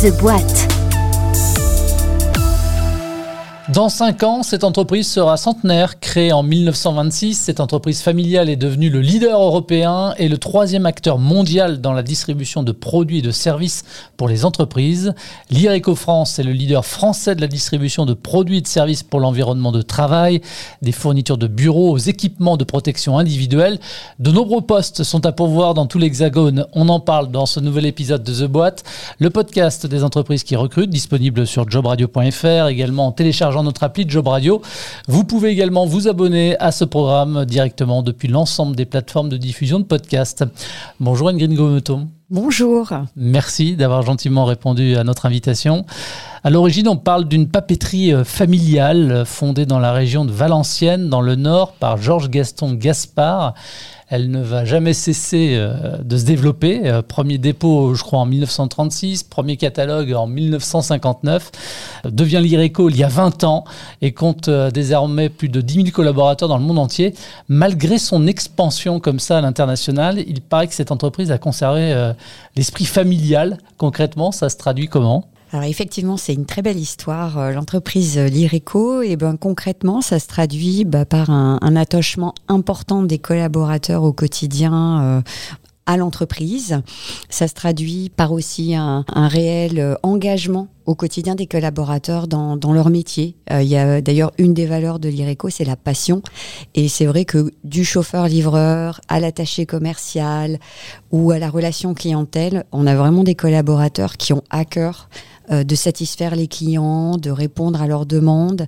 The Boîte. Dans 5 ans, cette entreprise sera centenaire. Créée en 1926, cette entreprise familiale est devenue le leader européen et le troisième acteur mondial dans la distribution de produits et de services pour les entreprises. L'IRECO France est le leader français de la distribution de produits et de services pour l'environnement de travail, des fournitures de bureaux aux équipements de protection individuelle. De nombreux postes sont à pourvoir dans tout l'Hexagone. On en parle dans ce nouvel épisode de The Boîte, le podcast des entreprises qui recrutent, disponible sur jobradio.fr, également en téléchargeant notre appli Job Radio. Vous pouvez également vous abonner à ce programme directement depuis l'ensemble des plateformes de diffusion de podcasts. Bonjour Ingrid Gometon. Bonjour. Merci d'avoir gentiment répondu à notre invitation. À l'origine, on parle d'une papeterie euh, familiale fondée dans la région de Valenciennes, dans le nord, par Georges Gaston Gaspard. Elle ne va jamais cesser euh, de se développer. Euh, premier dépôt, je crois, en 1936, premier catalogue en 1959. Devient l'IRECO il y a 20 ans et compte euh, désormais plus de 10 000 collaborateurs dans le monde entier. Malgré son expansion comme ça à l'international, il paraît que cette entreprise a conservé l'esprit familial. Concrètement, ça se traduit comment? Alors effectivement, c'est une très belle histoire. Euh, l'entreprise Lireco, et ben concrètement, ça se traduit bah, par un, attachement important des collaborateurs au quotidien. Euh, à l'entreprise. Ça se traduit par aussi un, réel euh, engagement au quotidien des collaborateurs dans, leur métier. il y a d'ailleurs une des valeurs de l'IRECO, c'est la passion. Et c'est vrai que du chauffeur-livreur à l'attaché commercial ou à la relation clientèle, on a vraiment des collaborateurs qui ont à cœur euh, de satisfaire les clients, de répondre à leurs demandes.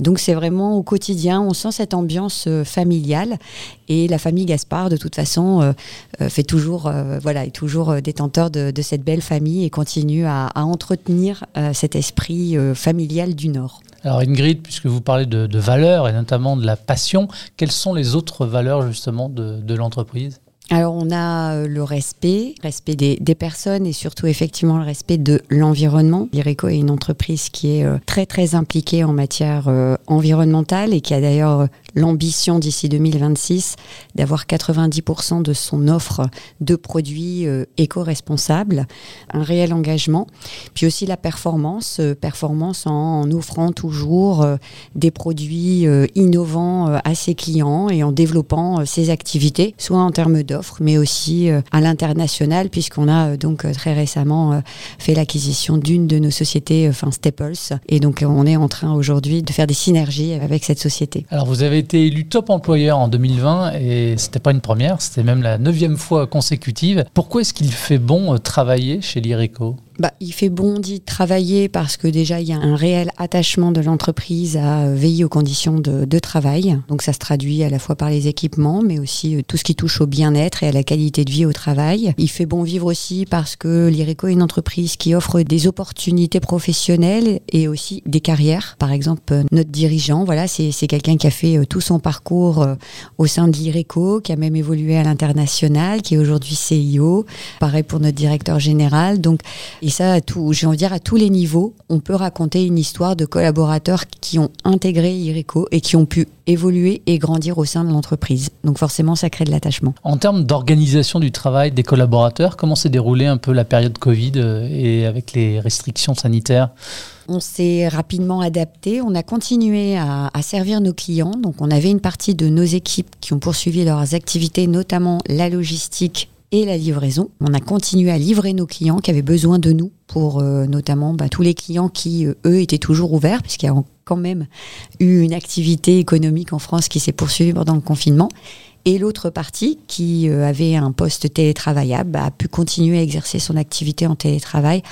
Donc c'est vraiment au quotidien, on sent cette ambiance euh, familiale et la famille Gaspard de toute façon euh, fait toujours voilà est toujours détenteur de, cette belle famille et continue à, entretenir cet esprit familial du Nord. Alors Ingrid, puisque vous parlez de, valeurs et notamment de la passion, quelles sont les autres valeurs justement de l'entreprise? Alors on a euh, le respect, respect des, personnes et surtout effectivement le respect de l'environnement. L'IRECO est une entreprise qui est euh, très très impliquée en matière euh, environnementale et qui a d'ailleurs l'ambition d'ici 2026 d'avoir 90% de son offre de produits éco-responsables, un réel engagement, puis aussi la performance, performance en, offrant toujours des produits innovants à ses clients et en développant ses activités, soit en termes d'offres, mais aussi euh, à l'international, puisqu'on a euh, donc euh, très récemment fait l'acquisition d'une de nos sociétés, enfin Staples, et donc on est en train aujourd'hui de faire des synergies avec cette société. Alors vous avez été élu top employeur en 2020 et c'était pas une première, c'était même la neuvième fois consécutive. Pourquoi est-ce qu'il fait bon travailler chez l'IRECO bah, il fait bon d'y travailler parce que déjà il y a un réel attachement de l'entreprise à veiller aux conditions de, travail. Donc ça se traduit à la fois par les équipements, mais aussi euh, tout ce qui touche au bien-être et à la qualité de vie au travail. Il fait bon vivre aussi parce que l'IRECO est une entreprise qui offre des opportunités professionnelles et aussi des carrières. Par exemple, euh, notre dirigeant, voilà, c'est quelqu'un qui a fait euh, tout son parcours au sein de l'IRECO, qui a même évolué à l'international, qui est aujourd'hui CIO. Pareil pour notre directeur général. Donc et ça, j'ai envie de dire, à tous les niveaux, on peut raconter une histoire de collaborateurs qui ont intégré IRECO et qui ont pu évoluer et grandir au sein de l'entreprise. Donc forcément, ça crée de l'attachement. En termes d'organisation du travail des collaborateurs, comment s'est déroulée un peu la période Covid euh, et avec les restrictions sanitaires? On s'est rapidement adapté, on a continué à, à, servir nos clients. Donc on avait une partie de nos équipes qui ont poursuivi leurs activités, notamment la logistique et la livraison. On a continué à livrer nos clients qui avaient besoin de nous pour euh, notamment bah, tous les clients qui, euh, eux, étaient toujours ouverts, puisqu'il y a quand même eu une activité économique en France qui s'est poursuivie pendant le confinement. Et l'autre partie, qui euh, avait un poste télétravaillable, bah, a pu continuer à exercer son activité en télétravail.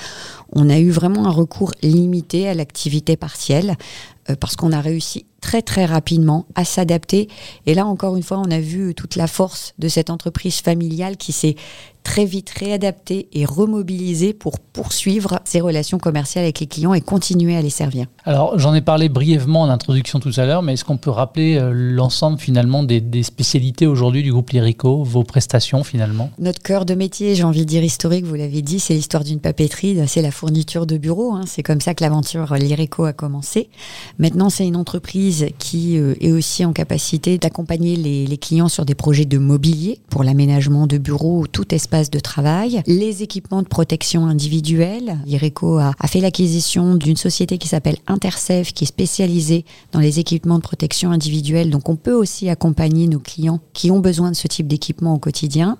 On a eu vraiment un recours limité à l'activité partielle parce qu'on a réussi très très rapidement à s'adapter. Et là encore une fois, on a vu toute la force de cette entreprise familiale qui s'est très vite réadapter et remobiliser pour poursuivre ses relations commerciales avec les clients et continuer à les servir. Alors j'en ai parlé brièvement en introduction tout à l'heure, mais est-ce qu'on peut rappeler euh, l'ensemble finalement des, spécialités aujourd'hui du groupe Lyrico, vos prestations finalement? Notre cœur de métier, j'ai envie de dire historique, vous l'avez dit, c'est l'histoire d'une papeterie, c'est la fourniture de bureaux, hein. c'est comme ça que l'aventure Lyrico a commencé. Maintenant c'est une entreprise qui euh, est aussi en capacité d'accompagner les, clients sur des projets de mobilier pour l'aménagement de bureaux, tout espace de travail, les équipements de protection individuelle. Ireco a, fait l'acquisition d'une société qui s'appelle Intersafe, qui est spécialisée dans les équipements de protection individuelle. Donc on peut aussi accompagner nos clients qui ont besoin de ce type d'équipement au quotidien.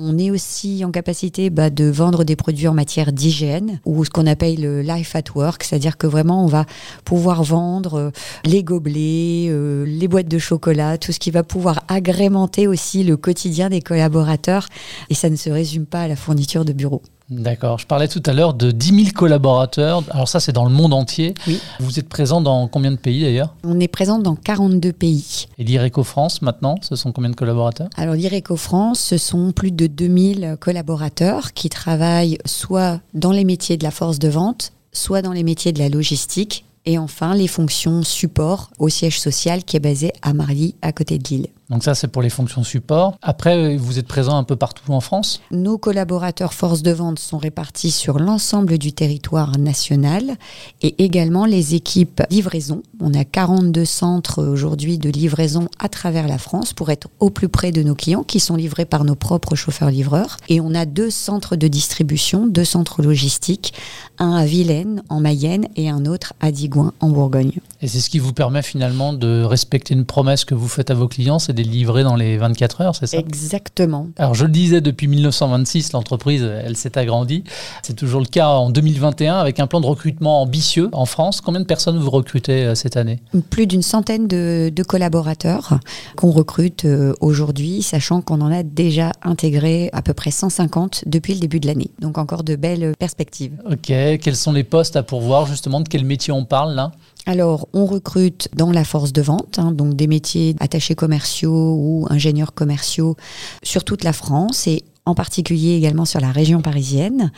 On est aussi en capacité bah, de vendre des produits en matière d'hygiène ou ce qu'on appelle le life at work, c'est-à-dire que vraiment on va pouvoir vendre euh, les euh, les boîtes de chocolat, tout ce qui va pouvoir agrémenter aussi le quotidien des collaborateurs. Et ça ne se résume pas à la fourniture de bureaux. D'accord. Je parlais tout à l'heure de 10 000 collaborateurs. Alors ça, c'est dans le monde entier. Oui. Vous êtes présent dans combien de pays d'ailleurs? On est présent dans 42 pays. Et l'IRECO France maintenant, ce sont combien de collaborateurs? Alors l'IRECO France, ce sont plus de 2000 collaborateurs qui travaillent soit dans les métiers de la force de vente, soit dans les métiers de la logistique. Et enfin, les fonctions support au siège social qui est basé à Marly, à côté de Lille. Donc ça, c'est pour les fonctions support. Après, vous êtes présent un peu partout en France? Nos collaborateurs force de vente sont répartis sur l'ensemble du territoire national et également les équipes livraison. On a 42 centres aujourd'hui de livraison à travers la France pour être au plus près de nos clients qui sont livrés par nos propres chauffeurs-livreurs. Et on a deux centres de distribution, deux centres logistiques, un à Vilaine en Mayenne et un autre à Digoin en Bourgogne. Et c'est ce qui vous permet finalement de respecter une promesse que vous faites à vos clients, c'est les livrer dans les 24 heures, c'est ça? Exactement. Alors je le disais, depuis 1926, l'entreprise, elle s'est agrandie. C'est toujours le cas en 2021 avec un plan de recrutement ambitieux en France. Combien de personnes vous recrutez euh, cette année? Plus d'une centaine de, de collaborateurs qu'on recrute euh, aujourd'hui, sachant qu'on en a déjà intégré à peu près 150 depuis le début de l'année. Donc encore de belles perspectives. Ok, quels sont les postes à pourvoir justement? De quel métier on parle là? Alors, on recrute dans la force de vente, hein, donc des métiers attachés commerciaux ou ingénieurs commerciaux sur toute la France et en particulier également sur la région parisienne.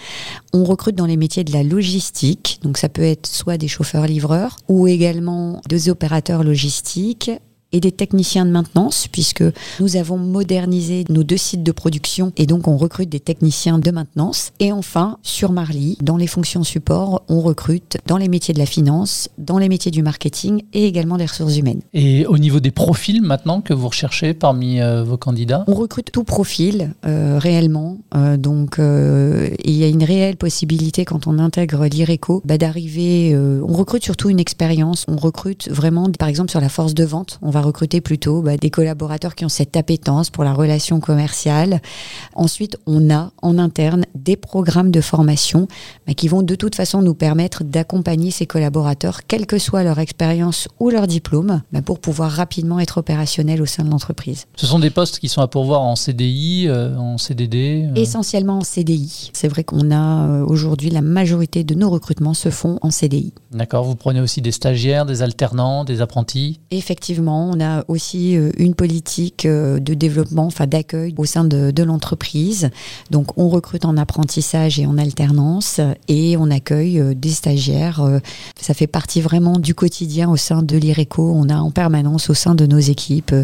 On recrute dans les métiers de la logistique, donc ça peut être soit des chauffeurs-livreurs ou également des opérateurs logistiques et des techniciens de maintenance, puisque nous avons modernisé nos deux sites de production et donc on recrute des techniciens de maintenance. Et enfin, sur Marly, dans les fonctions support, on recrute dans les métiers de la finance, dans les métiers du marketing et également des ressources humaines. Et au niveau des profils maintenant que vous recherchez parmi euh, vos candidats? On recrute tout profil euh, réellement. Euh, donc il y a une réelle possibilité quand on intègre l'IRECO bah, d'arriver. on recrute surtout une expérience. On recrute vraiment, par exemple, sur la force de vente. On va recruter plutôt bah, des collaborateurs qui ont cette appétence pour la relation commerciale. Ensuite, on a en interne des programmes de formation bah, qui vont de toute façon nous permettre d'accompagner ces collaborateurs, quelle que soit leur expérience ou leur diplôme, bah, pour pouvoir rapidement être opérationnels au sein de l'entreprise. Ce sont des postes qui sont à pourvoir en CDI, euh, en CDD euh, Essentiellement en CDI. C'est vrai qu'on a euh, aujourd'hui la majorité de nos recrutements se font en CDI. D'accord, vous prenez aussi des stagiaires, des alternants, des apprentis? Effectivement, on a aussi euh, une politique euh, de développement, enfin d'accueil au sein de, de l'entreprise. Donc on recrute en apprentissage et en alternance et on accueille euh, des stagiaires. Ça fait partie vraiment du quotidien au sein de l'IRECO. On a en permanence au sein de nos équipes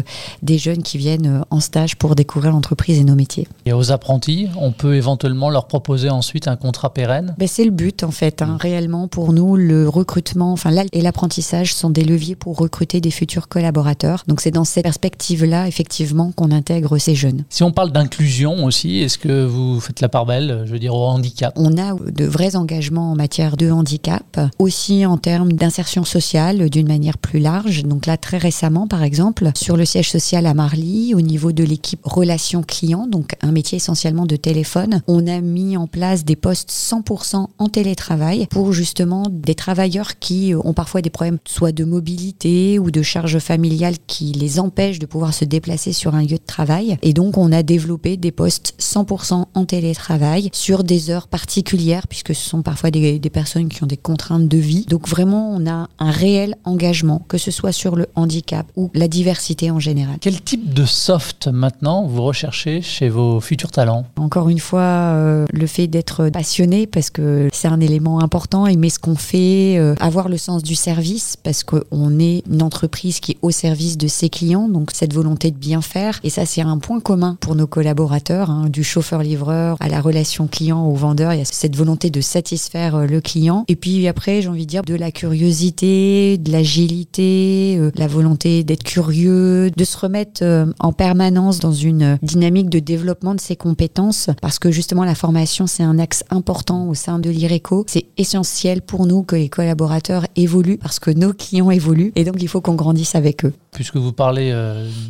des jeunes qui viennent en stage pour découvrir l'entreprise et nos métiers. Et aux apprentis, on peut éventuellement leur proposer ensuite un contrat pérenne? Ben, c'est le but en fait. hein. Réellement pour nous, le recrutement, enfin et l'apprentissage sont des leviers pour recruter des futurs collaborateurs. Donc c'est dans cette perspective-là effectivement qu'on intègre ces jeunes. Si on parle d'inclusion aussi, est-ce que vous faites la part belle, je veux dire, au handicap? On a de vrais engagements en matière de handicap, aussi en termes d'insertion sociale d'une manière plus large. Donc là, très récemment, par exemple, sur le siège social à Marly, au niveau de l'équipe relations clients, donc un métier essentiellement de téléphone, on a mis en place des postes 100% en télétravail pour justement des travailleurs qui ont parfois des problèmes soit de mobilité ou de charge familiale qui les empêchent de pouvoir se déplacer sur un lieu de travail. Et donc, on a développé des postes 100% en télétravail sur des heures particulières, puisque ce sont parfois des, des personnes qui ont des contraintes de vie. Donc, vraiment, on a un réel engagement, que ce soit sur le handicap ou la diversité en général. Quel type de soft maintenant vous recherchez chez vos futurs talents? Encore une fois, euh, le fait d'être passionné, parce que c'est un élément important, aimer ce qu'on fait, euh, avoir le sens du service, parce qu'on est une entreprise qui est au service service de ses clients, donc cette volonté de bien faire. Et ça, c'est un point commun pour nos collaborateurs, hein, du chauffeur-livreur à la relation client au vendeur. Il y a cette volonté de satisfaire euh, le client. Et puis après, j'ai envie de dire de la curiosité, de l'agilité, euh, la volonté d'être curieux, de se remettre euh, en permanence dans une dynamique de développement de ses compétences, parce que justement la formation, c'est un axe important au sein de l'IRECO. C'est essentiel pour nous que les collaborateurs évoluent, parce que nos clients évoluent, et donc il faut qu'on grandisse avec eux. Puisque vous parlez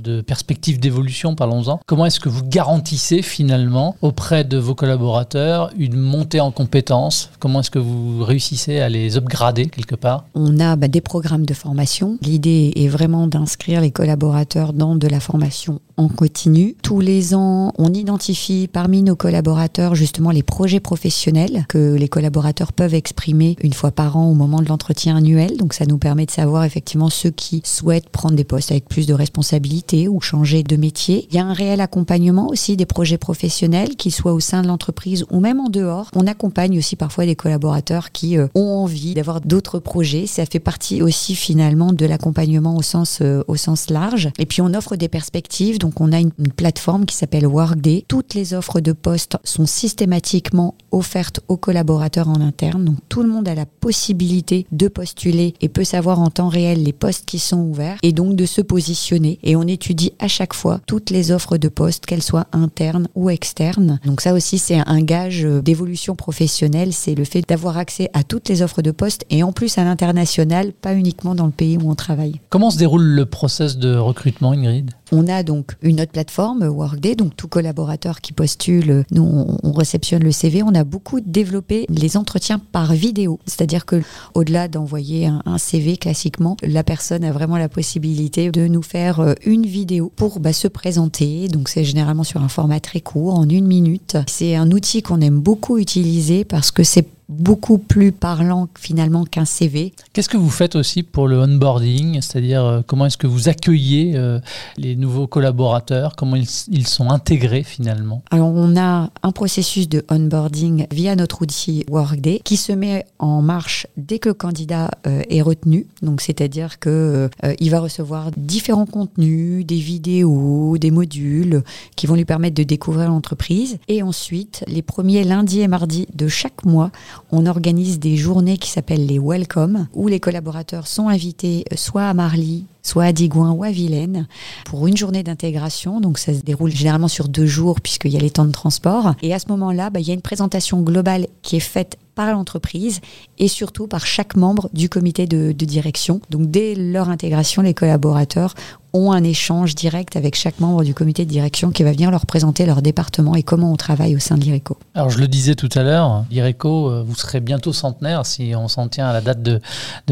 de perspective d'évolution, parlons-en. Comment est-ce que vous garantissez finalement auprès de vos collaborateurs une montée en compétences? Comment est-ce que vous réussissez à les upgrader quelque part? On a bah, des programmes de formation. L'idée est vraiment d'inscrire les collaborateurs dans de la formation en continu. Tous les ans, on identifie parmi nos collaborateurs justement les projets professionnels que les collaborateurs peuvent exprimer une fois par an au moment de l'entretien annuel. Donc ça nous permet de savoir effectivement ceux qui souhaitent prendre des postes avec plus de responsabilités ou changer de métier. Il y a un réel accompagnement aussi des projets professionnels, qu'ils soient au sein de l'entreprise ou même en dehors. On accompagne aussi parfois des collaborateurs qui euh, ont envie d'avoir d'autres projets. Ça fait partie aussi finalement de l'accompagnement au sens euh, au sens large. Et puis on offre des perspectives. Donc on a une, plateforme qui s'appelle Workday. Toutes les offres de postes sont systématiquement offertes aux collaborateurs en interne. Donc tout le monde a la possibilité de postuler et peut savoir en temps réel les postes qui sont ouverts et donc se positionner. Et on étudie à chaque fois toutes les offres de postes, qu'elles soient internes ou externes. Donc ça aussi c'est un gage d'évolution professionnelle, c'est le fait d'avoir accès à toutes les offres de postes et en plus à l'international, pas uniquement dans le pays où on travaille. Comment se déroule le process de recrutement, Ingrid? On a donc une autre plateforme, Workday, donc tout collaborateur qui postule, nous on, réceptionne le CV. On a beaucoup développé les entretiens par vidéo, c'est-à-dire que au-delà d'envoyer un, CV classiquement, la personne a vraiment la possibilité de nous faire euh, une vidéo pour bah, se présenter. Donc c'est généralement sur un format très court, en une minute. C'est un outil qu'on aime beaucoup utiliser parce que c'est beaucoup plus parlant finalement qu'un CV. Qu'est-ce que vous faites aussi pour le onboarding C'est-à-dire euh, comment est-ce que vous accueillez euh, les nouveaux collaborateurs Comment ils, sont intégrés finalement? Alors on a un processus de onboarding via notre outil Workday qui se met en marche dès que le candidat euh, est retenu. Donc c'est-à-dire que il va recevoir différents contenus, des vidéos, des modules qui vont lui permettre de découvrir l'entreprise. Et ensuite, les premiers lundis et mardis de chaque mois, on organise des journées qui s'appellent les Welcome, où les collaborateurs sont invités euh, soit à Marly, soit à Digoin ou à Vilaine, pour une journée d'intégration. Donc ça se déroule généralement sur deux jours puisqu'il y a les temps de transport. Et à ce moment-là, bah, il y a une présentation globale qui est faite par l'entreprise et surtout par chaque membre du comité de, direction. Donc dès leur intégration, les collaborateurs ont un échange direct avec chaque membre du comité de direction qui va venir leur présenter leur département et comment on travaille au sein de l'IRECO. Alors je le disais tout à l'heure, l'IRECO, euh, vous serez bientôt centenaire si on s'en tient à la date de,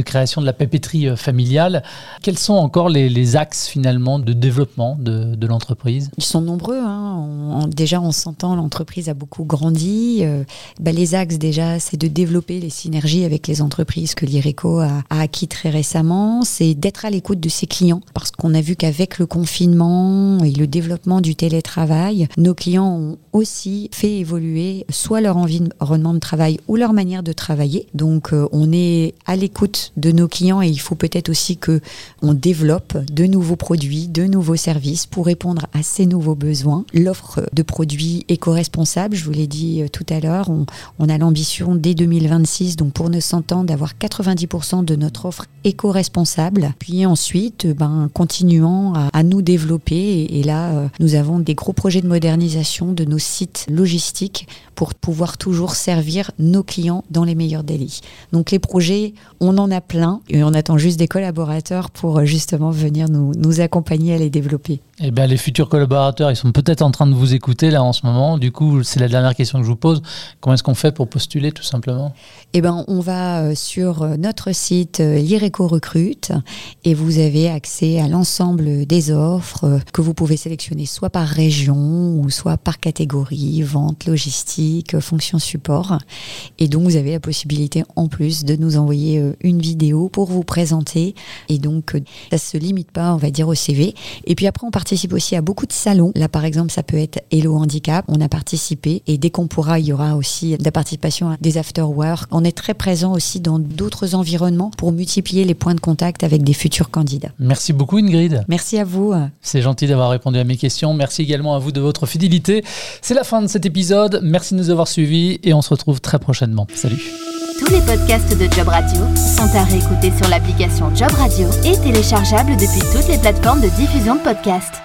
création de la papeterie euh, familiale. Quels sont encore les, axes finalement de développement de, l'entreprise? Ils sont nombreux. Hein. déjà on s'entend, l'entreprise a beaucoup grandi. Euh, bah, les axes déjà, c'est de développer les synergies avec les entreprises que l'IRECO a, a acquis très récemment. C'est d'être à l'écoute de ses clients parce qu'on a vu qu'avec le confinement et le développement du télétravail, nos clients ont aussi fait évoluer soit leur environnement de travail ou leur manière de travailler. Donc euh, on est à l'écoute de nos clients et il faut peut-être aussi que on développe de nouveaux produits, de nouveaux services pour répondre à ces nouveaux besoins. L'offre de produits éco-responsables, je vous l'ai dit euh, tout à l'heure, on, a l'ambition dès 2026, donc pour nos 100 ans, d'avoir 90% de notre offre éco-responsable. Puis ensuite, ben, à, nous développer. Et, là, euh, nous avons des gros projets de modernisation de nos sites logistiques pour pouvoir toujours servir nos clients dans les meilleurs délais. Donc les projets, on en a plein et on attend juste des collaborateurs pour euh, justement venir nous, nous accompagner à les développer. Eh bien, les futurs collaborateurs, ils sont peut-être en train de vous écouter là en ce moment. Du coup, c'est la dernière question que je vous pose. Comment est-ce qu'on fait pour postuler tout simplement? Eh bien, on va euh, sur euh, notre site euh, l'IRECO Recrute et vous avez accès à l'ensemble des offres que vous pouvez sélectionner soit par région ou soit par catégorie, vente, logistique, fonction support. Et donc, vous avez la possibilité en plus de nous envoyer une vidéo pour vous présenter. Et donc, ça ne se limite pas, on va dire, au CV. Et puis après, on part participe aussi à beaucoup de salons. Là, par exemple, ça peut être Hello Handicap. On a participé et dès qu'on pourra, il y aura aussi de la participation à des after-work. On est très présent aussi dans d'autres environnements pour multiplier les points de contact avec des futurs candidats. Merci beaucoup Ingrid. Merci à vous. C'est gentil d'avoir répondu à mes questions. Merci également à vous de votre fidélité. C'est la fin de cet épisode. Merci de nous avoir suivis et on se retrouve très prochainement. Salut. Tous les podcasts de Job Radio sont à réécouter sur l'application Job Radio et téléchargeables depuis toutes les plateformes de diffusion de podcasts.